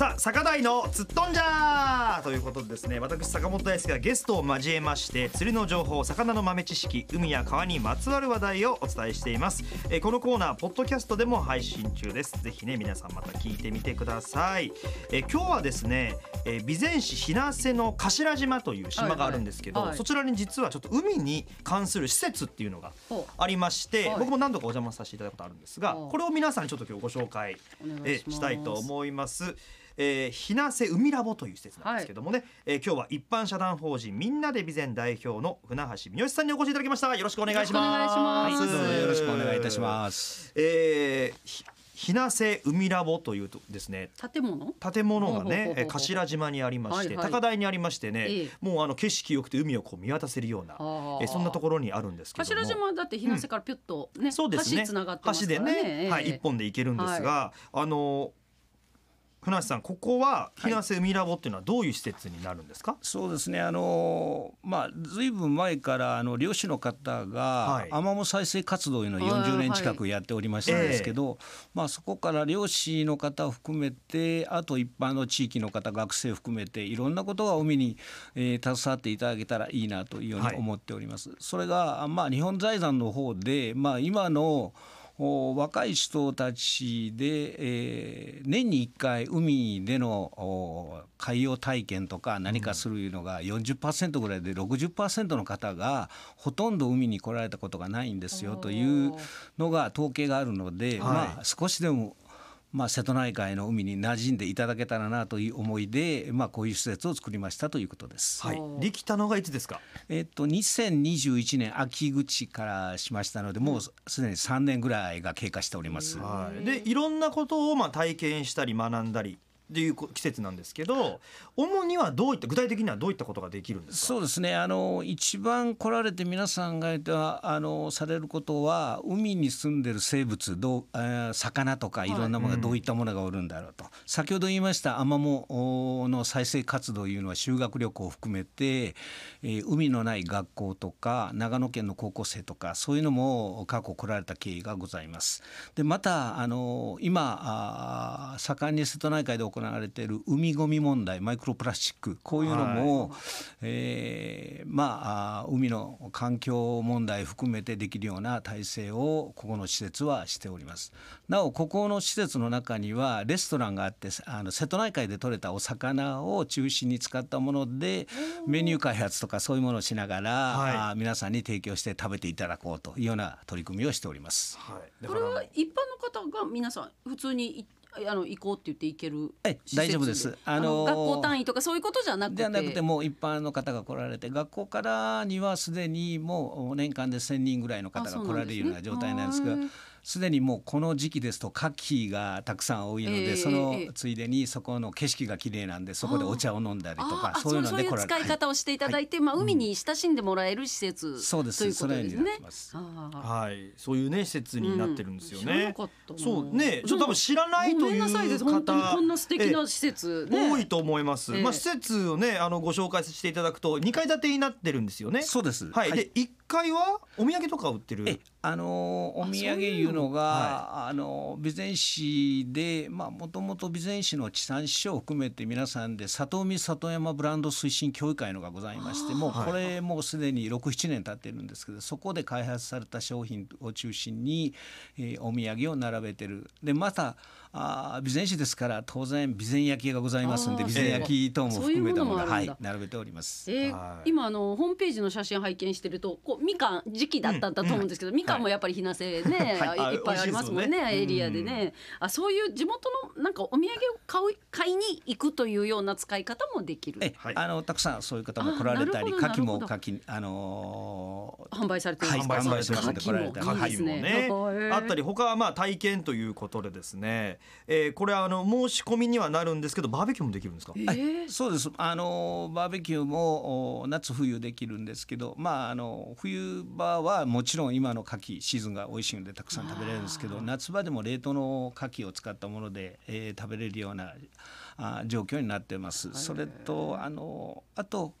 さあ坂大のつっとんじゃーということでですね私坂本大輔がゲストを交えまして釣りの情報魚の豆知識海や川にまつわる話題をお伝えしています、えーこのコーナーポッドキャストでも配信中です。ぜひね皆さんまた聞いてみてください、えー今日はですね、えー備前市日生の頭島という島があるんですけど、はいはい。はいそちらに実はちょっと海に関する施設っていうのがありまして、はい。僕も何度かお邪魔させていただくことあるんですがこれを皆さんにちょっと今日ご紹介えしたいと思います。えー、ひなせ海ラボという施設なんですけどもね、えー今日は一般社団法人みんなで備前代表の船橋三好さんにお越しいただきました。よろしくお願いします。よろしくお願いします。はい、どうぞよろしくお願いいたします。えーひひなせ海ラボというとですね建物？建物がほうほうほうほうねえー頭島にありまして、はいはい。高台にありましてね、ええ。もうあの景色良くて海をこう見渡せるような、はあえーそんなところにあるんですけども。頭島だって日生からピュッとね、そうですね。橋つながってますから橋でね、ねはい、一本で行けるんですが、あの船橋さんここは日生海ラボっていうのはどういう施設になるんですか、そうですね。あのまあずいぶん前からあの漁師の方がはい。アマモ再生活動いうのをはい40年近くやっておりましたんですけど、まあそこから漁師の方を含めてあと一般の地域の方学生含めていろんなことが海に、えー携わっていただけたらいいなというように思っております。それがまあ日本財団の方でまあ今のお若い人たちで、えー年に1回海でのお海洋体験とか何かするいうのが40%ぐらいで60%の方がほとんど海に来られたことがないんですよというのが統計があるので、はい。まあ少しでもまあ、瀬戸内海の海に馴染んでいただけたらなという思いで、まあ、こういう施設を作りましたということです。はい。できたのがいつですか？えっと、2021年秋口からしましたのでもうすでに3年ぐらいが経過しております。はい、でいろんなことをまあ体験したり学んだりっていうこ季節なんですけど主にはどういった具体的にはどういったことができるんですか？そうですね。あの一番来られて皆さんがあのされることは海に住んでる生物どう、えー魚とかい。ろんなものがどういったものがおるんだろうと、先ほど言いましたアマモおの再生活動いうのは修学旅行を含めて、えー海のない学校とか長野県の高校生とかそういうのも過去来られた経緯がございます。でまたあの今あー盛んに瀬戸内海で行われている海ごみ問題マイクロプラスチックこういうのも、えーまあ海の環境問題含めてできるような体制をここの施設はしております。なおここの施設の中にはレストランがあってあの瀬戸内海で採れたお魚を中心に使ったものでメニュー開発とかそういうものをしながら、はい。皆さんに提供して食べていただこうというような取り組みをしております。はい、だこれは一般の方が皆さん普通にいあの行こうって言って行けるはい大丈夫です。ああの学校単位とかそういうことじゃなくて。ではなくてもう一般の方が来られて学校からにはすでにもう年間で1,000人ぐらいの方が来られるような状態なんですがすすでにもうこの時期ですと牡蠣がたくさん多いので、ええそのええついでにそこの景色が綺麗なんでそこでお茶を飲んだりとかそういうのそういうで使い方をしていただいて、まあ海に親しんでもらえる施設、そうです。ということですはい、そういうね施設になってるんですようん。知らなね。かったな。そうね、ちょっと多分知らないとごめんいうなさいです本当に方こんな素敵な施設ね。多いと思います。ええ。まあ施設をねあのご紹介させていただくと2階建てになってるんですよね。そうです。はい。で1階はお土産とか売ってる？えあの？お土産いうのがあの備前市でまあもともと備前市の地産地消を含めて皆さんで里海里山ブランド推進協議会のがございましてもうこれもうすでに67年経ってるんですけどそこで開発された商品を中心に、えーお土産を並べてる。でまたあー備前市ですから当然備前焼がございますんで備前焼等も含めたものがそういうものもあるんだ。はい並べております。今あのホームページの写真拝見してるとこうみかん時期だったんだと思うんですけど、みかんもやっぱり日生ね、はい。い、っぱいありますもんねエリアでね、あそういう地元のなんかお土産を買う買いに行くというような使い方もできる。え、はい。あのたくさんそういう方も来られたり、牡蠣も牡蠣あのー販売されてるはい販売されてますね。来られたりね。あったり他はまあ体験ということでですね、えー、これはあの申し込みにはなるんですけどバーベキューもできるんですか、えはいー。そうです。あのバーベキューもお夏冬できるんですけどまああの冬場はもちろん今の牡蠣シーズンが美味しいのでたくさん食べれるんですけど夏場でも冷凍の牡蠣を使ったもので、えー食べれるようなあ状況になってます。それとあのあと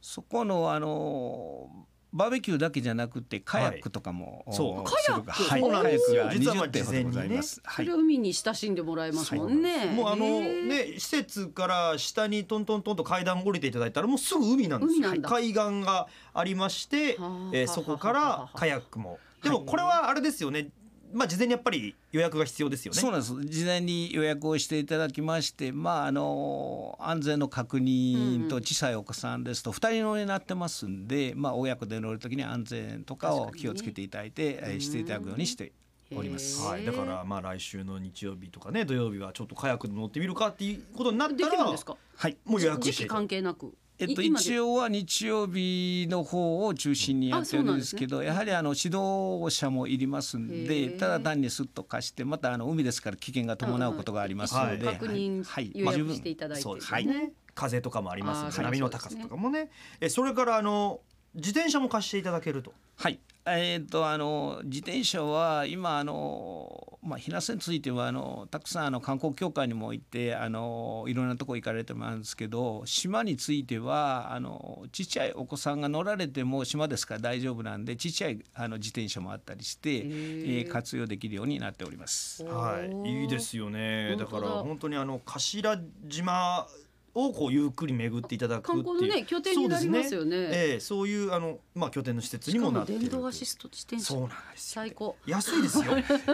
そこのあのバーベキューだけじゃなくてカヤックとかも、はい。そう。おカヤック。はい、そうなんですよ。カヤック実はまあが20点ほどございます。はい。それ。海に親しんでもらえますもんね。もうあのね施設から下にトントントンと階段降りていただいたらもうすぐ海なんですよ。海岸がありましてはあ、えーそこからカヤックも。でもこれはあれですよねまあ事前にやっぱり予約が必要ですよね。そうなんです。事前に予約をしていただきまして、まあ、あの安全の確認と小さいお子さんですと2人乗りになってますんで、まあ、親子で乗る時に安全とかを気をつけていただいて、えーしていただくようにしております。はい、だからまあ来週の日曜日とかね土曜日はちょっとカヤックで乗ってみるかっていうことになっでたらきるんですか？はい。もう予約時期して関係なく。えっと、一応は日曜日の方を中心にやってるんですけどやはりあの指導者もいりますんへでー。ただ単にすっと貸してまたあの海ですから危険が伴うことがありますので、はい確認はい予まあ約していただいて。そうですはい。ね風とかもありますので波の高さとかもね。えそれからあの自転車も貸していただけると。はい、えー、とあの自転車は今あの、まあ、避難所についてはあのたくさんあの観光協会にも行ってあのいろんなとこ行かれてますんですけど島についてはあのちっちゃいお子さんが乗られても島ですから大丈夫なんでちっちゃいあの自転車もあったりして、えーー活用できるようになっております。はい、いいですよね。だから本当だ本当にあの頭島をこうゆっくり巡っていただくっていう観光のね拠点になりますよねそうですええそういうあのまあ拠点の施設にももなってる電動アシスト自転車そうなんですよ。最高。安いですよ。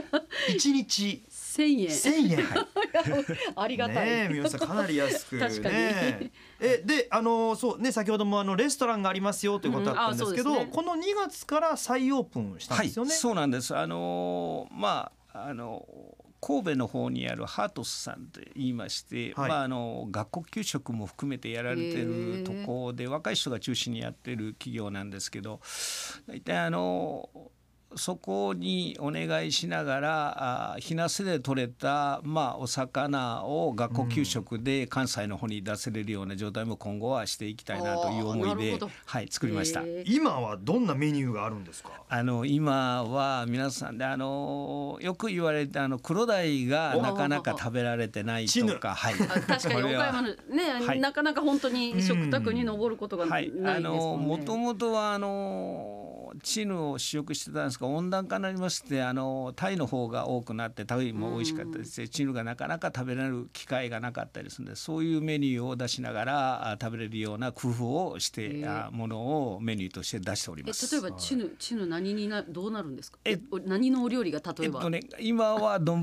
一日千円。千円。ありがたい。ねえ皆さんかなり安く 確かにね。えであのそうね先ほどもあのレストランがありますよということだったんですけど、うんねこの2月から再オープンしたんはい、ですよね。そうなんです。あのーまああの神戸の方にあるハートスさんと言いまして、はい。まああの学校給食も含めてやられてるとこで若い人が中心にやってる企業なんですけど、大体あのそこにお願いしながらあ日生で取れた、まあ、お魚を学校給食で関西の方に出せれるような状態も今後はしていきたいなという思いではい、作りました。今はどんなメニューがあるんですか？あの今は皆さんであのよく言われてあの黒鯛がなかなか食べられてないとか、はい、あ確かに岡山のね、はい。なかなか本当に食卓に上ることがなはいい、ですあのもんね。もともとはあのチヌを試食してたんですが温暖化になりましてあのタイの方が多くなってタイも美味しかったですしチヌがなかなか食べられる機会がなかったりするのでそういうメニューを出しながらあ食べれるような工夫をしてあものをメニューとして出しておりえます。例えばチヌチヌ何になどうなるんですか？え何のお料理が例えば？えっとね、今は丼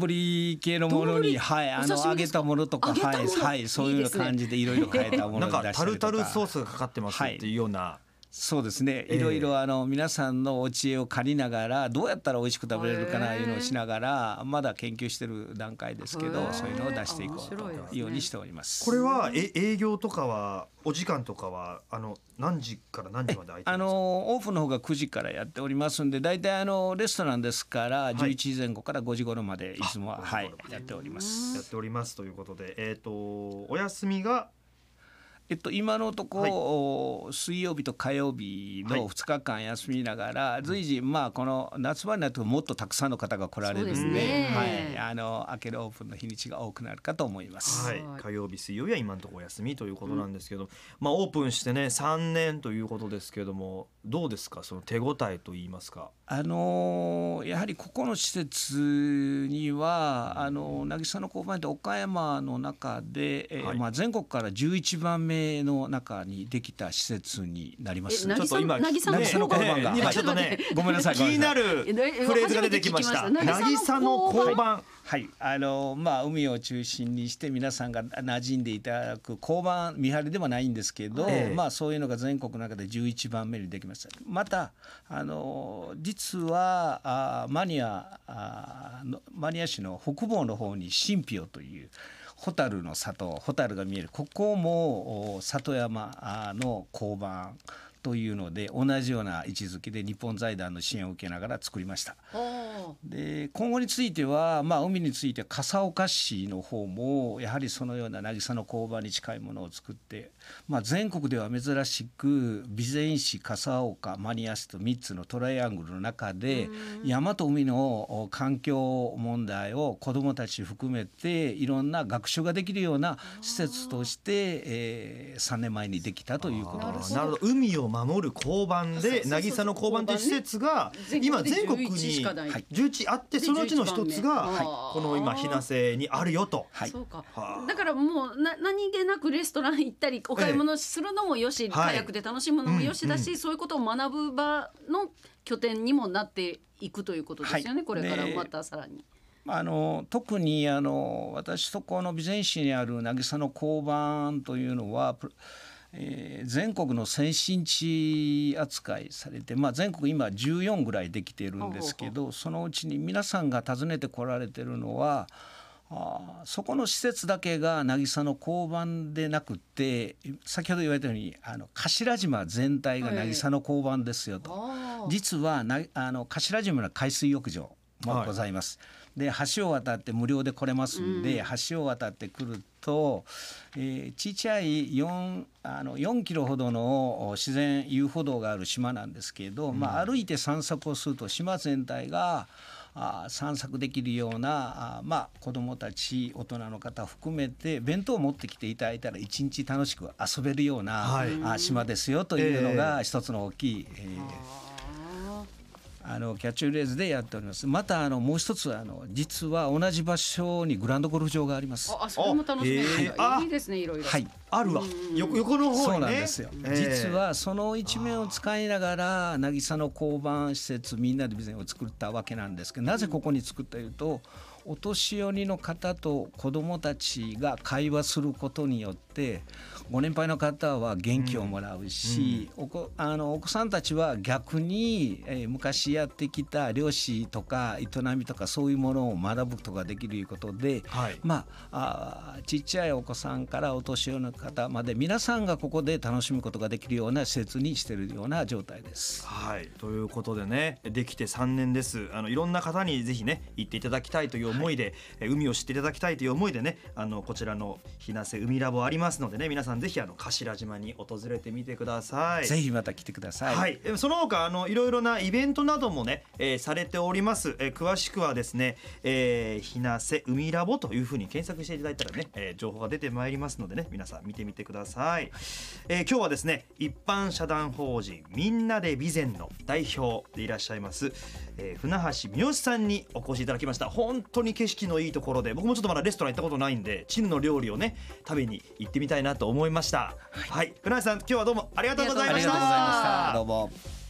系のものに、丼？はい、あの揚げたものとか、はい、はい、そういう感じでいろいろ変えたものなんかに出したりとか。タルタルソースがかかってますっていうような。そうですね。ええいろいろあの皆さんのお知恵を借りながら、どうやったら美味しく食べれるかないうのをしながら、まだ研究してる段階ですけどそういうのを出していこうというようにしております。これはえ営業とかはお時間とかはあの何時から何時まで空いてあ。のオープンの方が9時からやっておりますんで大体あのレストランですからい11時前後から5時頃までいつもは、あはい5時頃ま、でやっております。やっておりますということで、えっ、とお休みがえっと、今のとこ、水曜日と火曜日の2日間休みながら、随時、まあ、この夏場になるともっとたくさんの方が来られるんでね。はい、あの開けるオープンの日にちが多くなるかと思います。はい。はい。火曜日水曜日は今のところお休みということなんですけど、まあオープンしてね3年ということですけどもどうですか？その手応えと言いますか。あのやはりここの施設にはあの渚の交番って岡山の中で、えーはい。まあ、全国から11番目の中にできた施設になります。えちょっと今渚の交番がね今はいちょっとねごめんなさい気になるええフレーズが出てきました。渚の交番。はい、あのまあ海を中心にして皆さんが馴染んでいただく交番見張りではないんですけど、ええまあそういうのが全国の中で11番目にできました。またあの実はあマニアあのマニア市の北房の方に新ピオという蛍の里蛍が見える。ここも里山の交番。というので同じような位置づけで日本財団の支援を受けながら作りました。あで今後については、まあ、海については笠岡市の方もやはりそのような渚の工場に近いものを作って、まあ、全国では珍しく備前市笠岡マニア市と3つのトライアングルの中で山と海の環境問題を子どもたち含めていろんな学習ができるような施設として、えー、3年前にできたということです。なるほど海を守る交番で渚の交番という施設が今全国11しにかない。11あってそのうちの一つがで11番目はい。この今日生瀬にあるよと。はい。そうか。はあ。だからもうな何気なくレストラン行ったりお買い物するのもよし、はいカヤックで楽しむのもよしだし、うんそういうことを学ぶ場の拠点にもなっていくということですよね、はい。これからでまたさらに。あの特にあの私とこの備前市にある渚の交番というのは、プえー全国の先進地扱いされて、まあ、全国今14ぐらいできているんですけどそのうちに皆さんが訪ねてこられてるのはあーそこの施設だけが渚の交番でなくって先ほど言われたようにあの頭島全体が渚の交番ですよと。あ実はなあの頭島の海水浴場もございます。で橋を渡って無料で来れますんで、橋を渡ってくると、えー、ちっちゃい 4, あの4キロほどのお自然遊歩道がある島なんですけど、まあ、歩いて散策をすると島全体があ散策できるようなあまあ子どもたち大人の方含めて弁当を持ってきていただいたら一日楽しく遊べるような、はい。あ島ですよというのえが一つの大きい、えーあのキャッチフレーズでやっております。またあのもう一つあの実は同じ場所にグランドゴルフ場があります。ああそれも楽しめる、あへーあいいですねいろいろ。はい。あるわ横横の方そうなんですよ、えー実はその一面を使いながら渚の交番施設みんなで備前を作ったわけなんですけどなぜここに作ったというとお年寄りの方と子どもたちが会話することによってご年配の方は元気をもらうし、お子あのお子さんたちは逆に、えー昔やってきた漁師とか営みとかそういうものを学ぶことができるということで、はい。まああーちっちゃいお子さんからお年寄りの方まで皆さんがここで楽しむことができるような施設にしているような状態です。はい。ということでねできて3年です。あのいろんな方にぜひね行っていただきたいという思いで、え海を知っていただきたいという思いでねあのこちらの日生海ラボありますのでね皆さんぜひあの頭島に訪れてみてください。ぜひまた来てください。はい、えその他あのいろいろなイベントなどもね、えーされております、えー詳しくはですね、えー、ひなせ海ラボというふうに検索していただいたらね、えー情報が出てまいりますのでね皆さん見てみてください、えー今日はですね一般社団法人みんなで備前の代表でいらっしゃいます、えー船橋三好さんにお越しいただきました。本当に景色のいいところで僕もちょっとまだレストラン行ったことないんでチヌの料理をね食べに行ってみたいなと思いました。はい、船橋さん今日はどうもありがとうございました。ありがとうございました。どうも。